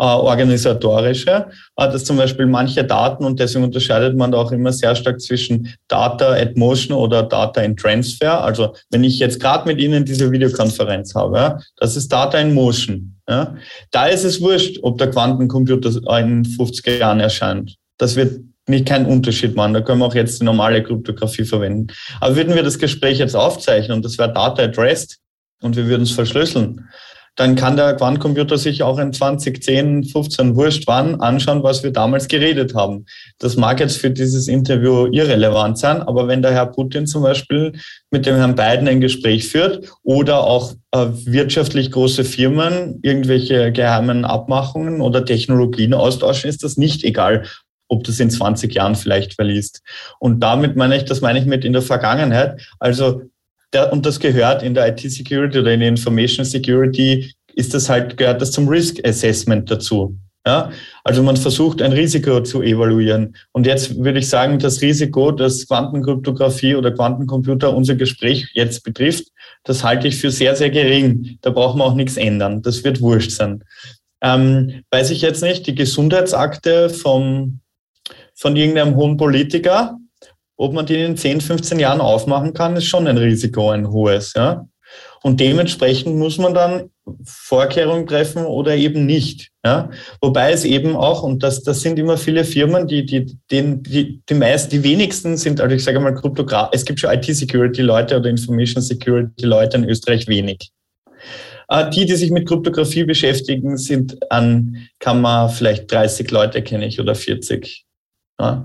äh, organisatorische, äh, dass zum Beispiel manche Daten, und deswegen unterscheidet man da auch immer sehr stark zwischen Data at Motion oder Data in Transfer. Also wenn ich jetzt gerade mit Ihnen diese Videokonferenz habe, das ist Data in Motion. Ja. Da ist es wurscht, ob der Quantencomputer in 50er Jahren erscheint. Das wird nicht keinen Unterschied machen. Da können wir auch jetzt die normale Kryptographie verwenden. Aber würden wir das Gespräch jetzt aufzeichnen und das wäre Data at Rest und wir würden es verschlüsseln, dann kann der Quantencomputer sich auch in 2010, 15, wurscht wann, anschauen, was wir damals geredet haben. Das mag jetzt für dieses Interview irrelevant sein, aber wenn der Herr Putin zum Beispiel mit dem Herrn Biden ein Gespräch führt oder auch äh, wirtschaftlich große Firmen irgendwelche geheimen Abmachungen oder Technologien austauschen, ist das nicht egal, ob das in 20 Jahren vielleicht verliest. Und damit meine ich, das meine ich mit in der Vergangenheit. Also der, und das gehört in der IT-Security oder in der Information Security, ist das halt, gehört das zum Risk Assessment dazu. Ja, also man versucht ein Risiko zu evaluieren. Und jetzt würde ich sagen, das Risiko, das Quantenkryptographie oder Quantencomputer unser Gespräch jetzt betrifft, das halte ich für sehr, sehr gering. Da brauchen wir auch nichts ändern. Das wird wurscht sein. Ähm, weiß ich jetzt nicht, die Gesundheitsakte vom, von irgendeinem hohen Politiker, ob man die in 10, 15 Jahren aufmachen kann, ist schon ein Risiko, ein hohes. Ja? Und dementsprechend muss man dann Vorkehrungen treffen oder eben nicht. Ja? Wobei es eben auch, und das, das sind immer viele Firmen, die, die, die, die, die meisten, die wenigsten sind, also ich sage mal Kryptograf, es gibt schon IT-Security-Leute oder Information-Security-Leute in Österreich wenig. Äh, die, die sich mit Kryptographie beschäftigen, sind an, kann man vielleicht 30 Leute kenne ich oder 40. Ja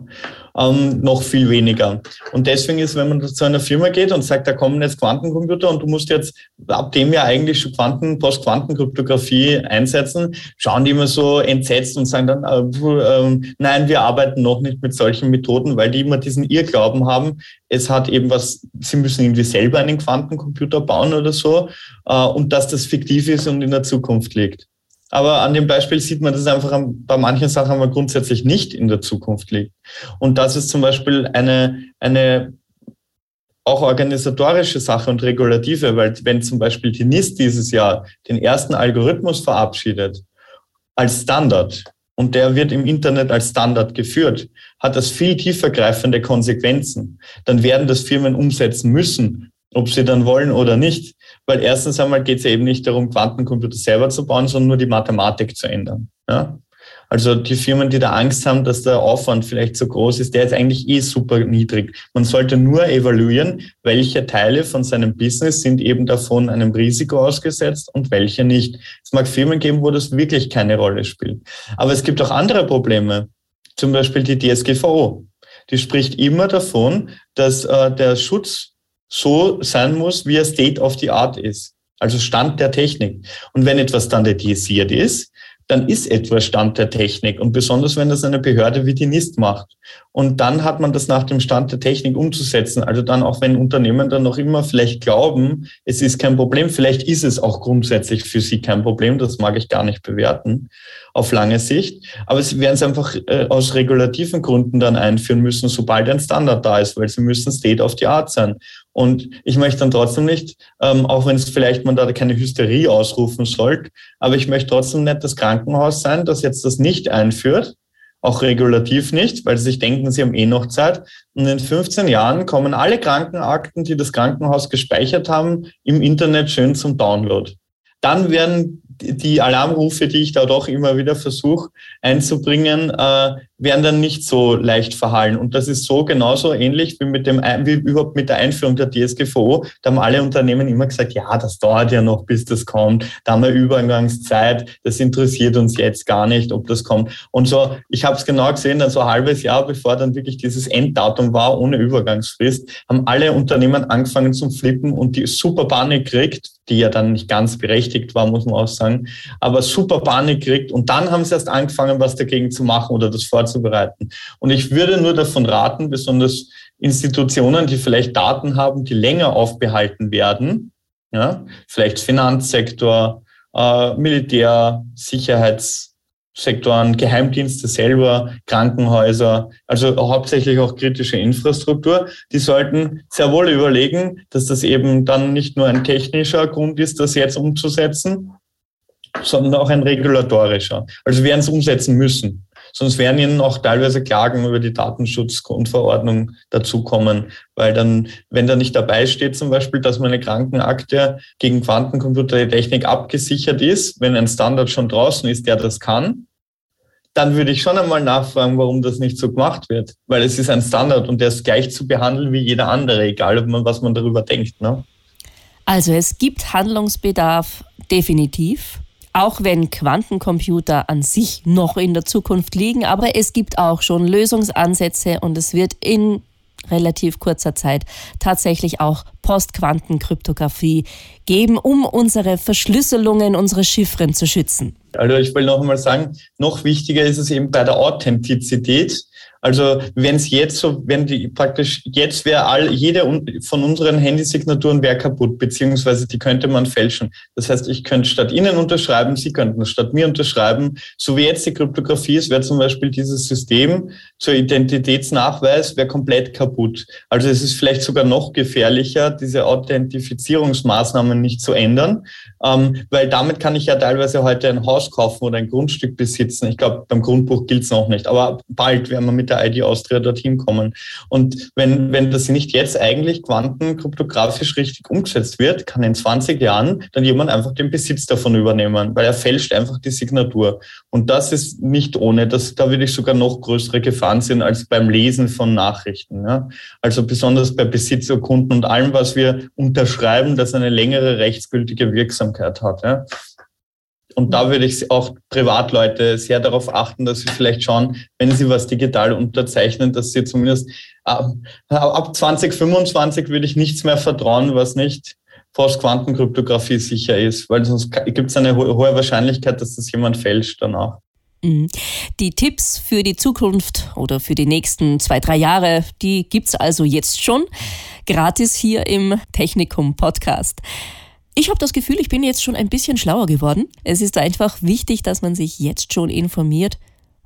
ähm, noch viel weniger. Und deswegen ist, wenn man zu einer Firma geht und sagt, da kommen jetzt Quantencomputer und du musst jetzt ab dem ja eigentlich schon Quanten, Post-Quantenkryptographie einsetzen, schauen die immer so entsetzt und sagen dann, äh, äh, nein, wir arbeiten noch nicht mit solchen Methoden, weil die immer diesen Irrglauben haben, es hat eben was, sie müssen irgendwie selber einen Quantencomputer bauen oder so äh, und dass das fiktiv ist und in der Zukunft liegt. Aber an dem Beispiel sieht man, dass einfach bei manchen Sachen aber grundsätzlich nicht in der Zukunft liegt. Und das ist zum Beispiel eine, eine auch organisatorische Sache und regulative, weil wenn zum Beispiel die NIST dieses Jahr den ersten Algorithmus verabschiedet als Standard und der wird im Internet als Standard geführt, hat das viel tiefergreifende Konsequenzen. Dann werden das Firmen umsetzen müssen, ob sie dann wollen oder nicht. Weil erstens einmal geht es ja eben nicht darum, Quantencomputer selber zu bauen, sondern nur die Mathematik zu ändern. Ja? Also die Firmen, die da Angst haben, dass der Aufwand vielleicht so groß ist, der ist eigentlich eh super niedrig. Man sollte nur evaluieren, welche Teile von seinem Business sind eben davon einem Risiko ausgesetzt und welche nicht. Es mag Firmen geben, wo das wirklich keine Rolle spielt. Aber es gibt auch andere Probleme. Zum Beispiel die DSGVO. Die spricht immer davon, dass äh, der Schutz so sein muss, wie er State of the Art ist. Also Stand der Technik. Und wenn etwas standardisiert ist, dann ist etwas Stand der Technik. Und besonders, wenn das eine Behörde wie die NIST macht. Und dann hat man das nach dem Stand der Technik umzusetzen. Also dann auch wenn Unternehmen dann noch immer vielleicht glauben, es ist kein Problem, vielleicht ist es auch grundsätzlich für sie kein Problem. Das mag ich gar nicht bewerten auf lange Sicht. Aber sie werden es einfach äh, aus regulativen Gründen dann einführen müssen, sobald ein Standard da ist, weil sie müssen State of the Art sein. Und ich möchte dann trotzdem nicht, ähm, auch wenn es vielleicht man da keine Hysterie ausrufen sollte, aber ich möchte trotzdem nicht das Krankenhaus sein, das jetzt das nicht einführt, auch regulativ nicht, weil sie sich denken, sie haben eh noch Zeit. Und in 15 Jahren kommen alle Krankenakten, die das Krankenhaus gespeichert haben, im Internet schön zum Download. Dann werden die Alarmrufe, die ich da doch immer wieder versuche einzubringen, äh, werden dann nicht so leicht verhallen. Und das ist so genauso ähnlich wie mit dem, wie überhaupt mit der Einführung der DSGVO. Da haben alle Unternehmen immer gesagt, ja, das dauert ja noch, bis das kommt. Da haben wir Übergangszeit. Das interessiert uns jetzt gar nicht, ob das kommt. Und so, ich habe es genau gesehen, dann so ein halbes Jahr, bevor dann wirklich dieses Enddatum war, ohne Übergangsfrist, haben alle Unternehmen angefangen zum Flippen und die super Panik kriegt, die ja dann nicht ganz berechtigt war, muss man auch sagen, aber super Panik kriegt. Und dann haben sie erst angefangen, was dagegen zu machen oder das vorzubereiten. Und ich würde nur davon raten, besonders Institutionen, die vielleicht Daten haben, die länger aufbehalten werden, ja, vielleicht Finanzsektor, äh, Militär, Sicherheits, Sektoren, Geheimdienste selber, Krankenhäuser, also hauptsächlich auch kritische Infrastruktur, die sollten sehr wohl überlegen, dass das eben dann nicht nur ein technischer Grund ist, das jetzt umzusetzen, sondern auch ein regulatorischer. Also werden es umsetzen müssen. Sonst werden ihnen auch teilweise Klagen über die Datenschutzgrundverordnung dazukommen, weil dann, wenn da nicht dabei steht, zum Beispiel, dass meine Krankenakte gegen Quantencomputertechnik abgesichert ist, wenn ein Standard schon draußen ist, der das kann, dann würde ich schon einmal nachfragen, warum das nicht so gemacht wird. Weil es ist ein Standard und der ist gleich zu behandeln wie jeder andere, egal ob man, was man darüber denkt. Ne? Also es gibt Handlungsbedarf definitiv auch wenn Quantencomputer an sich noch in der Zukunft liegen, aber es gibt auch schon Lösungsansätze und es wird in relativ kurzer Zeit tatsächlich auch Postquantenkryptographie geben, um unsere Verschlüsselungen, unsere Chiffren zu schützen. Also ich will noch einmal sagen, noch wichtiger ist es eben bei der Authentizität. Also wenn es jetzt so, wenn die praktisch jetzt wäre all jede von unseren Handysignaturen wäre kaputt, beziehungsweise die könnte man fälschen. Das heißt, ich könnte statt Ihnen unterschreiben, Sie könnten statt mir unterschreiben. So wie jetzt die Kryptographie ist, wäre zum Beispiel dieses System zur Identitätsnachweis wäre komplett kaputt. Also es ist vielleicht sogar noch gefährlicher, diese Authentifizierungsmaßnahmen nicht zu ändern, ähm, weil damit kann ich ja teilweise heute ein Haus kaufen oder ein Grundstück besitzen. Ich glaube, beim Grundbuch gilt es noch nicht, aber bald werden wir mit der der ID Austria dorthin kommen. Und wenn, wenn das nicht jetzt eigentlich quantenkryptografisch richtig umgesetzt wird, kann in 20 Jahren dann jemand einfach den Besitz davon übernehmen, weil er fälscht einfach die Signatur. Und das ist nicht ohne. Das, da würde ich sogar noch größere Gefahren sehen als beim Lesen von Nachrichten. Ja? Also besonders bei Besitzurkunden und allem, was wir unterschreiben, das eine längere rechtsgültige Wirksamkeit hat. Ja? Und da würde ich auch Privatleute sehr darauf achten, dass sie vielleicht schauen, wenn sie was digital unterzeichnen, dass sie zumindest ab, ab 2025 würde ich nichts mehr vertrauen, was nicht Post-Quantenkryptographie sicher ist, weil sonst gibt es eine hohe Wahrscheinlichkeit, dass das jemand fälscht danach. Mhm. Die Tipps für die Zukunft oder für die nächsten zwei, drei Jahre, die gibt es also jetzt schon gratis hier im Technikum Podcast. Ich habe das Gefühl, ich bin jetzt schon ein bisschen schlauer geworden. Es ist einfach wichtig, dass man sich jetzt schon informiert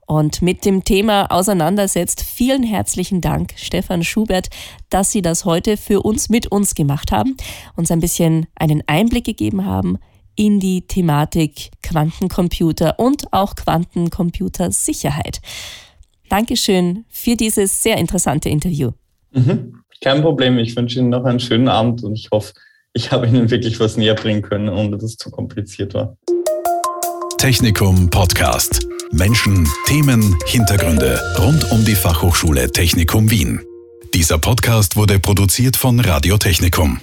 und mit dem Thema auseinandersetzt. Vielen herzlichen Dank, Stefan Schubert, dass Sie das heute für uns mit uns gemacht haben, uns ein bisschen einen Einblick gegeben haben in die Thematik Quantencomputer und auch Quantencomputersicherheit. Dankeschön für dieses sehr interessante Interview. Mhm. Kein Problem. Ich wünsche Ihnen noch einen schönen Abend und ich hoffe, ich habe Ihnen wirklich was näher bringen können, ohne dass es zu kompliziert war. Technikum Podcast. Menschen, Themen, Hintergründe rund um die Fachhochschule Technikum Wien. Dieser Podcast wurde produziert von Radio Technikum.